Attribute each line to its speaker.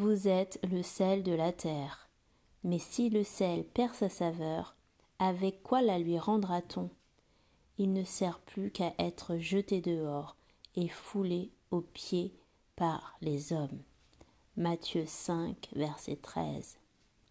Speaker 1: Vous êtes le sel de la terre. Mais si le sel perd sa saveur, avec quoi la lui rendra-t-on? Il ne sert plus qu'à être jeté dehors et foulé aux pieds par les hommes. Matthieu 5, verset 13.